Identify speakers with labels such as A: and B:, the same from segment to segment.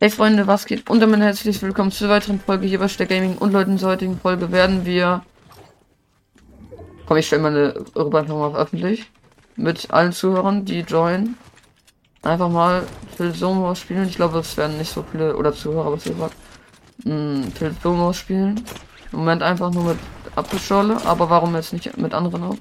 A: Hey Freunde, was geht? Und damit herzlich willkommen zur weiteren Folge hier bei Steck Gaming. Und Leute, in der heutigen Folge werden wir... Komm, ich stelle meine Rüber einfach mal auf öffentlich. Mit allen Zuhörern, die joinen. Einfach mal Phil Somo spielen. Ich glaube, es werden nicht so viele... Oder Zuhörer, was ihr sagt. Hm, Phil Somo spielen. Im Moment einfach nur mit Apfelschorle. Aber warum jetzt nicht mit anderen auch?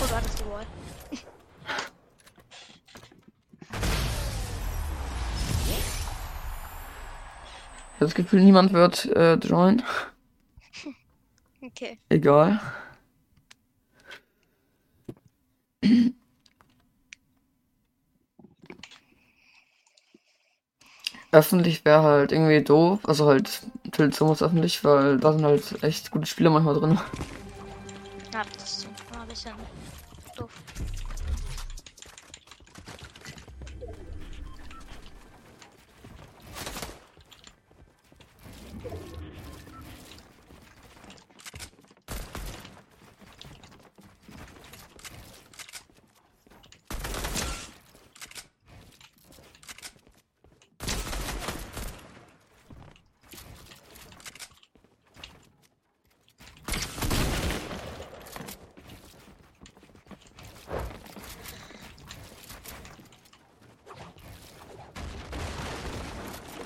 B: Oh, du hattest die Wall.
A: Ich habe das Gefühl, niemand wird äh, joinen.
B: Okay.
A: Egal. Öffentlich wäre halt irgendwie doof. Also halt Tilt muss öffentlich, weil da sind halt echt gute Spiele manchmal drin.
B: Ja, das ist so. War ein bisschen doof.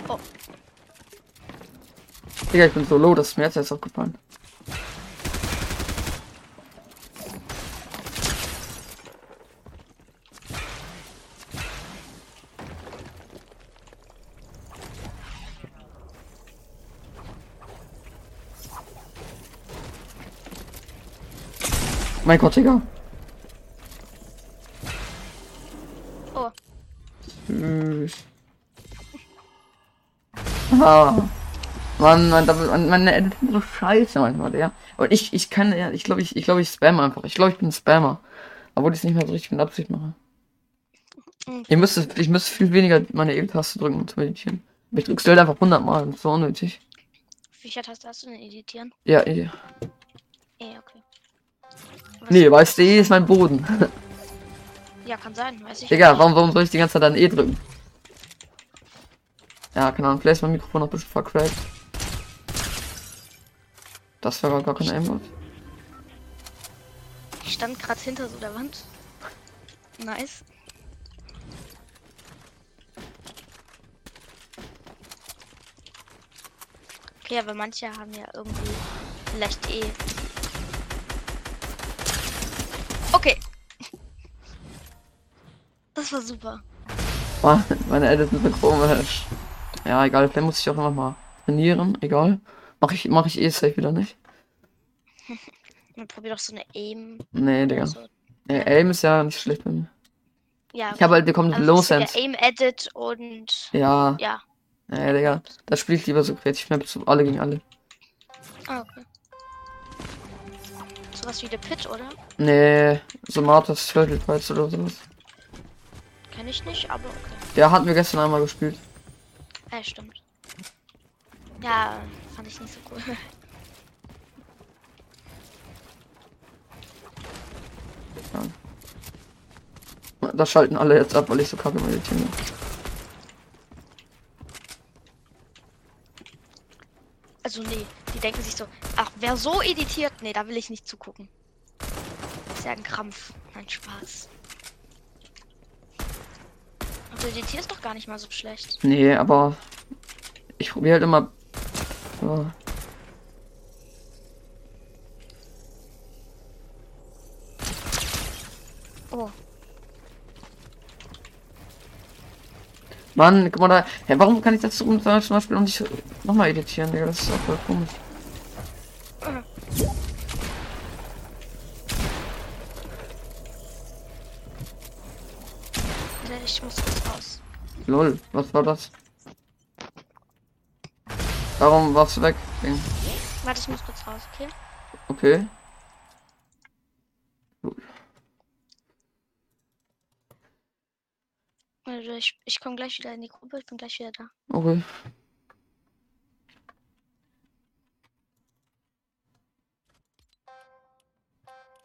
B: Oh,
A: Digga, ich bin so low, das ist mir jetzt erst aufgefallen. Mein Gott, Digga.
B: oh.
A: Tschüss. Ah. Mann, man, man, man, man so scheiße manchmal, ja. Und ich, ich kann ja, ich glaube, ich, ich glaube, ich spam einfach. Ich glaube, ich bin ein Spammer. Obwohl ich es nicht mehr so richtig mit Absicht mache. Ich müsste, ich müsste viel weniger meine E-Taste drücken, um zu meditieren. Ich drück's halt einfach 100 Mal, das ist so unnötig.
B: Viele Taste hast du denn editieren?
A: Ja, eh.
B: Eh, okay. Was-
A: Nee, weißt du, eh ist mein Boden.
B: Ja, kann sein, weiß ich.
A: Digga, warum, warum soll ich die ganze Zeit dann E drücken? Ja, keine Ahnung, vielleicht ist mein Mikrofon noch ein bisschen vercrackt. Das war gar, gar kein Aimbot.
B: Ich stand gerade hinter so der Wand. Nice. Okay, aber manche haben ja irgendwie vielleicht eh. Okay. Das war super.
A: Mann, meine Edits sind so komisch. Ja, egal, vielleicht muss ich auch einfach mal trainieren, egal. Mach ich, mach ich eh safe wieder nicht.
B: Man probiert doch so eine Aim.
A: Nee, Digga.
B: So.
A: Nee, Aim ist ja nicht schlecht bei mir.
B: Ja,
A: Ich habe halt bekommen
B: also
A: Low Sense.
B: Aim Edit und
A: Ja,
B: ja.
A: nee, Digga. Da spiele ich lieber so kreativ Maps, so alle gegen alle.
B: Ah, okay. Sowas wie The Pit, oder?
A: Nee, so Martha's Turtle Fights oder sowas.
B: Kenn ich nicht, aber okay.
A: Der hatten wir gestern einmal gespielt.
B: Ja, stimmt. Ja, fand ich nicht so cool.
A: Da schalten alle jetzt ab, weil ich so kacke meditiere.
B: Also nee, die denken sich so, ach, wer so editiert, nee, da will ich nicht zugucken. ist ja ein Krampf. Nein, Spaß. Und du editierst doch gar nicht mal so schlecht.
A: Nee, aber ich probiere halt immer. So.
B: Oh,
A: Mann, guck mal da. Hä, warum kann ich das so zum Beispiel und nicht nochmal editieren, Digga? Das ist auch voll komisch.
B: ich muss kurz raus.
A: Lol, was war das? Warum warst du weg?
B: Warte, ich muss kurz raus, okay?
A: Okay.
B: Also ich, ich komme gleich wieder in die Gruppe, ich bin gleich wieder da.
A: Okay.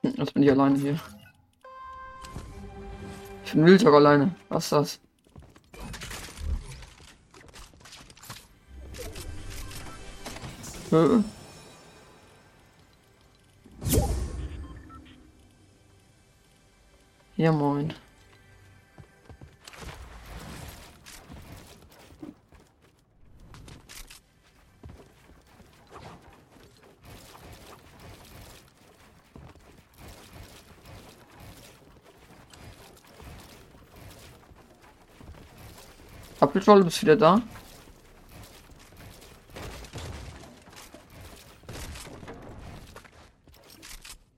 A: Jetzt bin ich alleine hier. Ich bin Wildtag alleine. Was ist das? Äh. Ja, moin. Apfeltroll, bist wieder da?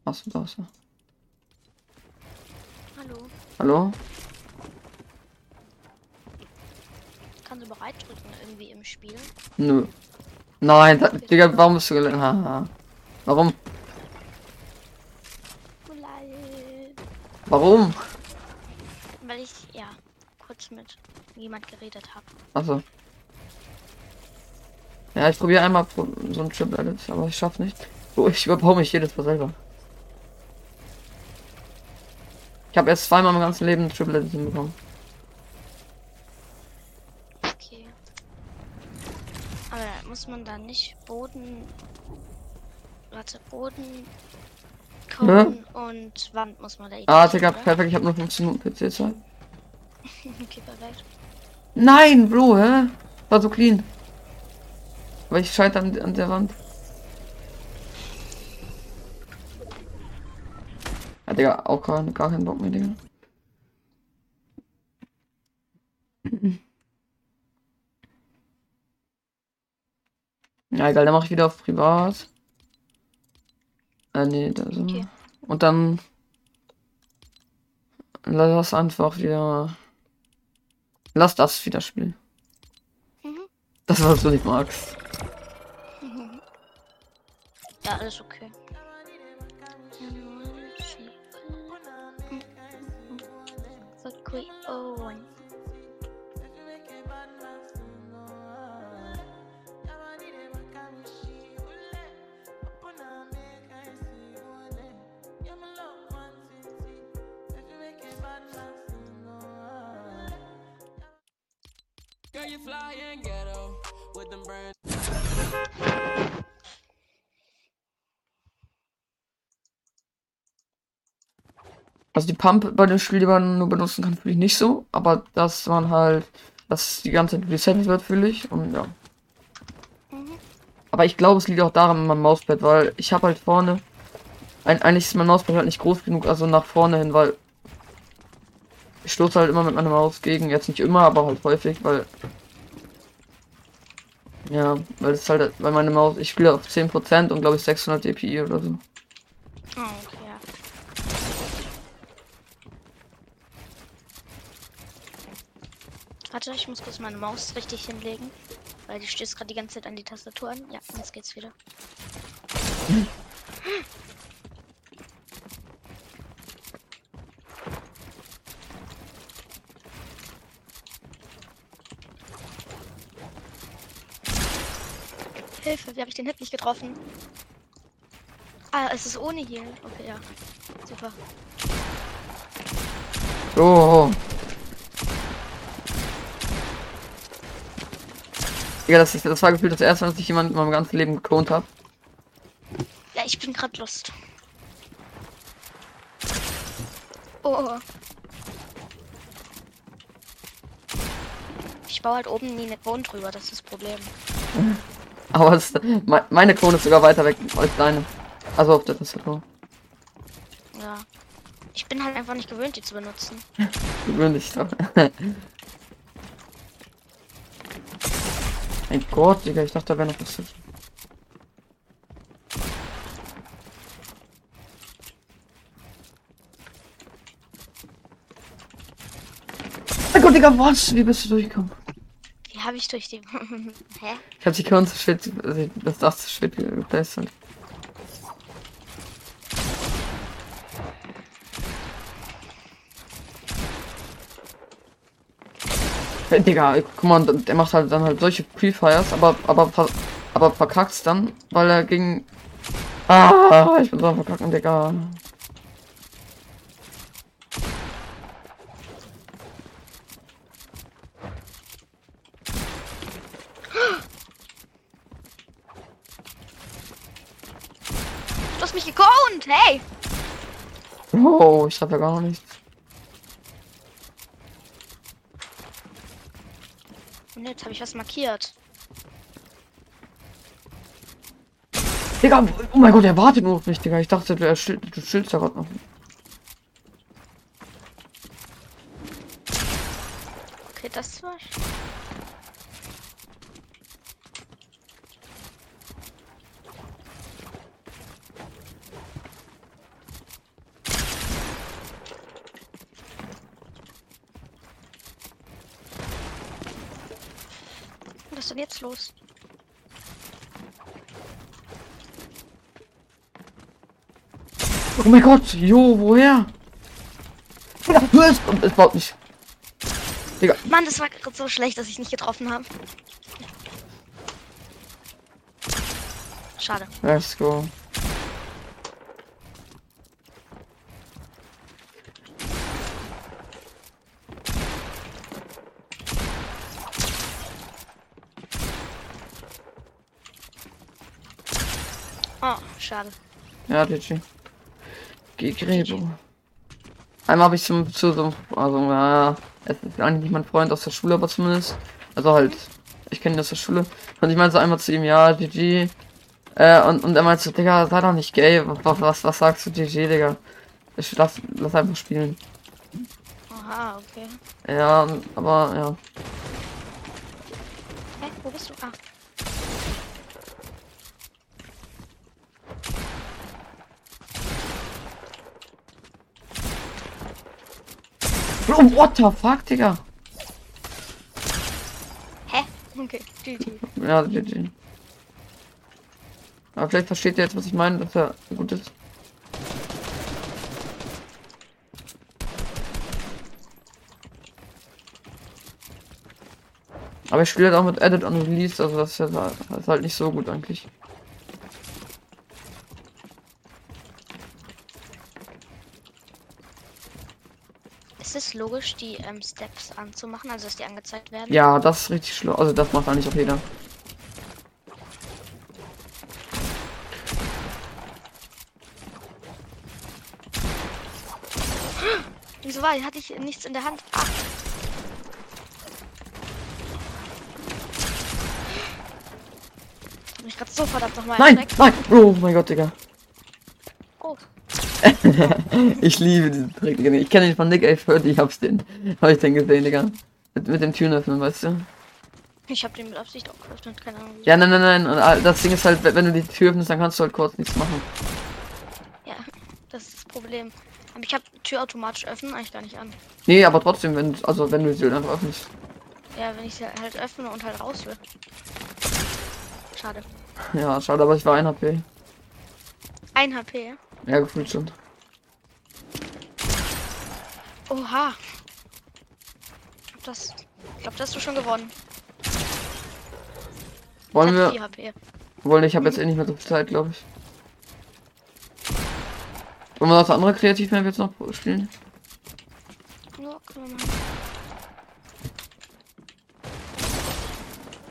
A: Achso, da ist er.
B: Hallo.
A: Hallo?
B: Kannst du bereit drücken irgendwie im Spiel?
A: Nö. Nein, da, Digga, warum bist du gelandet? Haha. Warum? Warum?
B: Weil ich, ja, kurz mit jemand geredet habe.
A: Achso. Ja, ich probiere einmal so ein Chip Edit, aber ich schaff's nicht. Oh, ich überbaue mich jedes Mal selber. Ich habe erst zweimal im ganzen Leben ein Triple Edit hinbekommen.
B: Okay. Aber muss man da nicht Boden. Warte, Boden. Cone und Wand muss man da
A: Ah, Digga, perfekt, ich habe nur 15 Minuten PC-Zeit.
B: Okay, perfekt.
A: Nein, Bro, hä? War so clean. Aber ich scheitere an, an der Wand. Ja, Digga, auch gar, gar keinen Bock mehr, Digga. Ja, egal, dann mache ich wieder auf Privat. Äh, nee, da so.
B: Okay.
A: Und dann lass einfach wieder. Lass das wieder spielen.
B: Mhm.
A: Das, was du nicht magst.
B: Ja, alles okay.
C: You fly and ghetto with them brand.
A: Also die Pump bei dem Spiel, die man nur benutzen kann, fühle ich nicht so. Aber dass man halt, dass die ganze Zeit resettet wird, fühle ich. Und ja. Aber ich glaube, es liegt auch daran an meinem Mauspad, weil ich habe halt vorne. Ein, eigentlich ist mein Mauspad halt nicht groß genug, also nach vorne hin, weil ich stoße halt immer mit meiner Maus gegen. Jetzt nicht immer, aber halt häufig, weil. Ja, weil es halt, weil meine Maus, ich spiele auf 10% und glaube ich 600 dpi oder so.
B: Oh, okay. Warte, ich muss kurz meine Maus richtig hinlegen. Weil die stößt gerade die ganze Zeit an die Tastatur an. Ja, jetzt geht's wieder. Hilfe, wie habe ich den Hit nicht getroffen? Ah, es ist ohne Heal. Okay, ja. Super.
A: Oh. Ja, das, ist, das war gefühlt das erste Mal, dass ich jemanden in meinem ganzen Leben geklont habe.
B: Ja, ich bin gerade lost. Oh. Ich baue halt oben nie eine Boden drüber, das ist das Problem.
A: Aber es, me- meine Klone ist sogar weiter weg als deine. Also auf der Tastatur.
B: Ja. Ich bin halt einfach nicht gewöhnt, die zu benutzen.
A: Gewöhnlich doch. mein Gott, Digga, ich dachte, da wäre noch was. Mein Gott, Digga, was? Wie bist du durchgekommen?
B: Habe ich durch die. Hä?
A: Ich hab die Körn zu spät, also das Dach zu spät geplastert. Hey, Digga, guck mal, der macht halt dann halt solche Pre-Fires, aber, aber, aber verkackt's dann, weil er gegen. Ah, ich bin so verkacken, Digga.
B: Gespawnt. Hey.
A: Oh, ich hab ja gar nichts.
B: Und jetzt habe ich was markiert.
A: Digga, oh mein Gott, er wartet nur auf mich, Digga. Ich dachte, du schildst ja gerade noch.
B: Okay, das war. Was los?
A: Oh mein Gott, jo, woher? Und es baut nicht. Digga,
B: Mann, das war gerade so schlecht, dass ich nicht getroffen habe. Schade.
A: let's go.
B: Oh, schade.
A: Ja, GG. Gegrebo. Einmal habe ich zum, zu so, also, ja, es ist eigentlich nicht mein Freund aus der Schule, aber zumindest. Also halt, ich kenne ihn aus der Schule. Und ich meinte so einmal zu ihm, ja, GG. Äh, und, und er meinte so, Digga, sei doch nicht gay. Was, was, was sagst du, GG, Digga? Ich lass, lass einfach spielen.
B: Aha, okay.
A: Ja, aber, ja.
B: Hä, wo bist du? Ah.
A: Oh, what the fuck, Digga?
B: Hä? Okay, GG.
A: Ja, GG. Aber vielleicht versteht ihr jetzt, was ich meine, dass er gut ist. Aber ich spiele halt auch mit Edit und Release, also das ist, ja, das ist halt nicht so gut eigentlich.
B: Ist es logisch, die ähm, Steps anzumachen, also dass die angezeigt werden?
A: Ja, das ist richtig schlau. Also das macht eigentlich auch jeder.
B: Wieso war? Hatte ich nichts in der Hand? Hab mich gerade so verdammt nochmal
A: Nein, nein! Oh mein Gott, Digga. Ich liebe diesen Trick, Digga. Ich kenne den von Nick 1140, ich hab's den. Hab ich den gesehen, Digga. Mit, mit dem Türen öffnen, weißt du?
B: ich habe den mit Absicht auch geöffnet, keine Ahnung.
A: Ja, nein, nein, nein. Und das Ding ist halt, wenn du die Tür öffnest, dann kannst du halt kurz nichts machen.
B: Ja, das ist das Problem. Aber ich habe Tür automatisch öffnen eigentlich gar nicht an.
A: Nee, aber trotzdem, wenn also wenn du sie einfach öffnest.
B: Ja, wenn ich sie halt öffne und halt raus will. Schade.
A: Ja, schade, aber ich war ein HP.
B: Ein HP.
A: Ja, gefühlt schon.
B: Oha. Das, ich glaube, das hast du schon gewonnen.
A: Wollen wir.
B: 4 HP.
A: Wollen, ich habe jetzt eh nicht mehr so viel Zeit, glaube ich. Wollen wir das andere Kreativmap jetzt noch spielen?
B: Ja.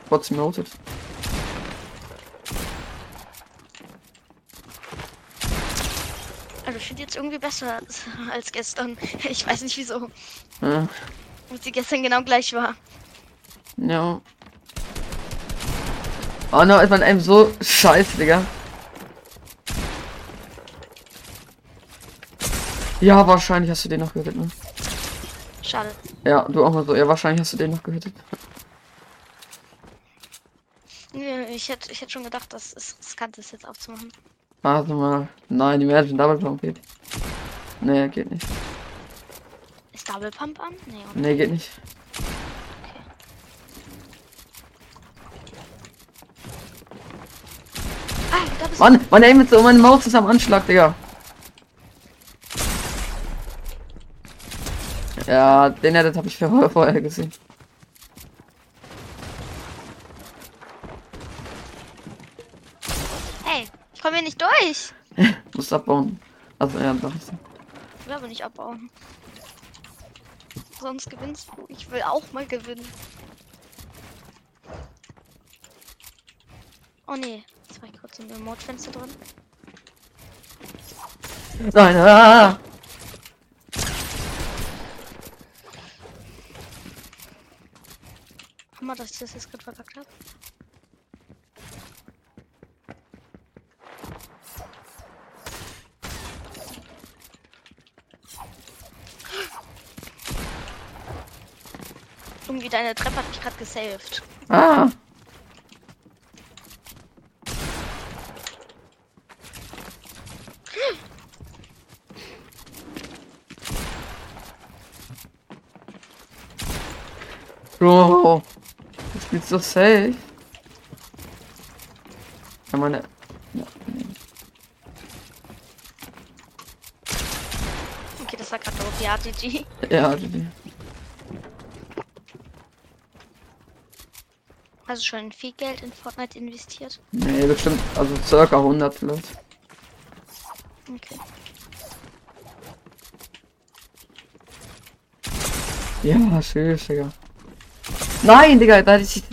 A: Trotzdem noted.
B: Also ich finde jetzt irgendwie besser als gestern. Ich weiß nicht wieso.
A: Ja.
B: Und sie gestern genau gleich war.
A: ja. Oh no, ist man einem so scheiße, Digga. Ja, wahrscheinlich hast du den noch gehittet, ne?
B: Schade.
A: Ja, du auch mal so. Ja, wahrscheinlich hast du den noch gehittet.
B: Nee, Ich hätte, ich hätte schon gedacht, dass es riskant ist, jetzt aufzumachen.
A: Warte mal. Nein, Imagine Double Jump geht. Nee, geht nicht.
B: Ist Double Pump an? Nee, oder?
A: Nee, geht nicht.
B: Ah, da
A: Mann, Aim ist so, meine Maus ist am Anschlag, Digga. Ja, den Edit habe ich vorher gesehen.
B: du. Hey, ich komme hier nicht durch.
A: Muss abbauen. Also, ja, doch.
B: Ich will aber nicht abbauen. Sonst gewinnst du. Ich will auch mal gewinnen. Oh nee, jetzt war ich kurz im Remote-Fenster drin.
A: Nein, ah!
B: Hammer, dass ich das jetzt gerade verkackt habe. Irgendwie deine Treppe hat mich gerade gesaved.
A: Ah! Bro, das spielst so safe. Ja, meine. Ja, nee.
B: Okay, das war gerade doof. Ja, GG.
A: ja, die-
B: Du schon viel Geld in Fortnite investiert?
A: nee, bestimmt, also circa 100 vielleicht.
B: Okay.
A: Ja, süß, Digga. Nein, Digga, da hätte ich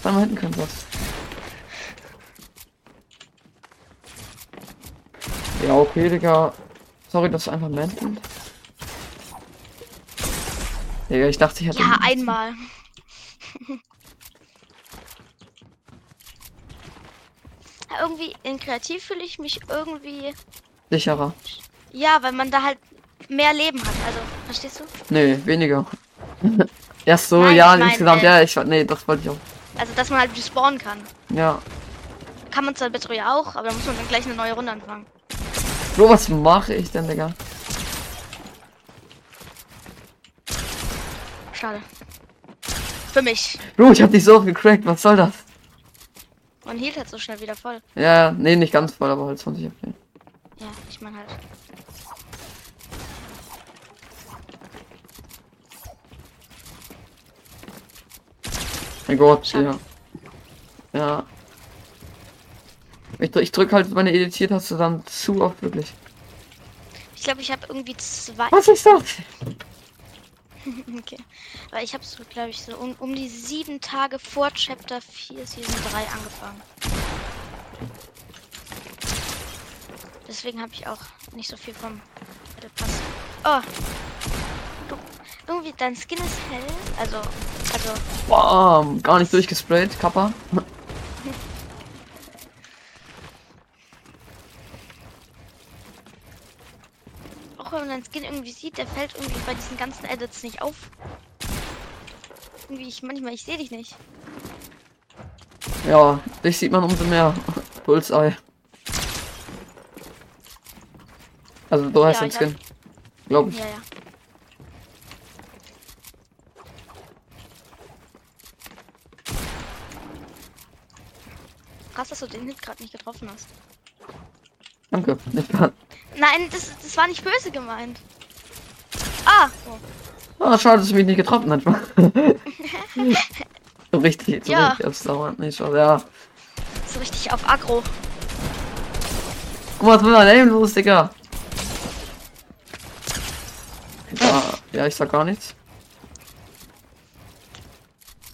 A: zweimal hinten können, was. Ja, okay, Digga. Sorry, dass du einfach mantelt. Digga, ich dachte, ich hätte.
B: Ja, einmal. irgendwie in Kreativ fühle ich mich irgendwie.
A: Sicherer.
B: Ja, weil man da halt mehr Leben hat. Also, verstehst du?
A: Nee, weniger. ja, so,
B: Nein,
A: ja,
B: ich mein,
A: insgesamt,
B: äh,
A: ja, ich. Nee, das wollte ich auch.
B: Also, dass man halt respawnen kann.
A: Ja.
B: Kann man zwar Royale auch, aber da muss man dann gleich eine neue Runde anfangen.
A: Bro, was mache ich denn, Digga?
B: Schade. Für mich.
A: Bro, ich hab dich so oft gecrackt, was soll das?
B: Man hielt halt so schnell wieder voll.
A: Ja, nee, nicht ganz voll, aber halt 20 FP.
B: Ja, ich meine halt.
A: Mein Gott,
B: Schade.
A: ja. Ja. Ich, drück- ich drück halt meine Editiert-Taste dann zu oft wirklich.
B: Ich glaube, ich habe irgendwie zwei.
A: Was ist das?
B: Okay. Weil ich habe so, glaube ich, so um, um die sieben Tage vor Chapter 4 Season 3 angefangen. Deswegen habe ich auch nicht so viel vom Battle Pass. Oh! Du, irgendwie dein Skin ist hell. Also, also,
A: Bam, gar nicht durchgesprayt, Kappa.
B: auch wenn man deinen Skin irgendwie sieht, der fällt irgendwie bei diesen ganzen Edits nicht auf. Irgendwie, ich manchmal, ich sehe dich nicht.
A: Ja, dich sieht man umso mehr. Bullseye. Also du hast
B: Ja,
A: den
B: ich hab-
A: Skin. Glaub ich.
B: Ja, ja. Krass, dass du den Hit gerade nicht getroffen hast.
A: Danke. Nicht wahr?
B: Nein, das, das war nicht böse gemeint. Ah! Oh.
A: Ah, schade, dass du mich nicht getroffen hast. so richtig, so
B: Ja.
A: richtig ausdauernd. Nee, schade, ja.
B: So richtig auf Aggro.
A: Guck mal, was mit meinem Aim los, Digga. Ja, ja, ich sag gar nichts.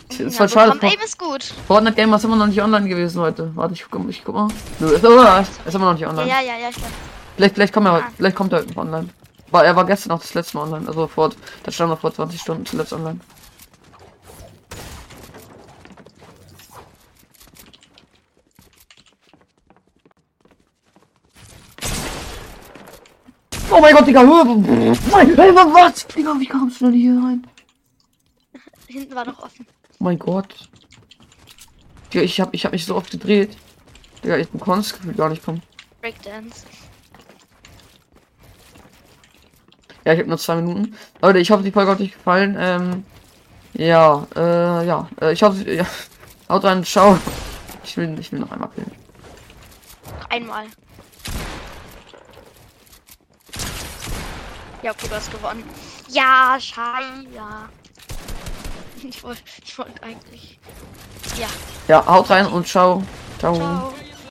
A: Es ist
B: Ja,
A: voll schade.
B: Programm Aim ist gut.
A: Fortnite Gamer ist immer noch nicht online gewesen heute. Warte, ich guck, ich guck mal. Nö, ist, oh, ist immer noch nicht
B: Ja,
A: online.
B: ja, ja, ja, ich glaub.
A: Vielleicht, vielleicht, kommt er,
B: Ah.
A: vielleicht kommt er online. War, er war gestern auch das letzte Mal online. Also vor, das stand noch vor 20 Stunden zuletzt online. Oh mein Gott, Digga! Hey, was? Digga, wie kamst du denn hier rein?
B: Hinten war noch offen.
A: Oh mein Gott. Digga, ich hab, ich hab mich so oft gedreht. Digga, ich bin Gefühl gar nicht kommen.
B: Breakdance.
A: Ja, ich habe nur zwei Minuten. Leute, ich hoffe, die Folge hat euch gefallen. Ähm, ja, äh, ja. Äh, ich hoffe, ja. Haut rein, ciao. Ich will, ich will noch einmal killen.
B: Einmal. Ja, okay, du hast gewonnen. Ja, schei, ja. Ich wollte ich wollt eigentlich. Ja,
A: Ja, haut rein und ciao. Ciao.
B: ciao.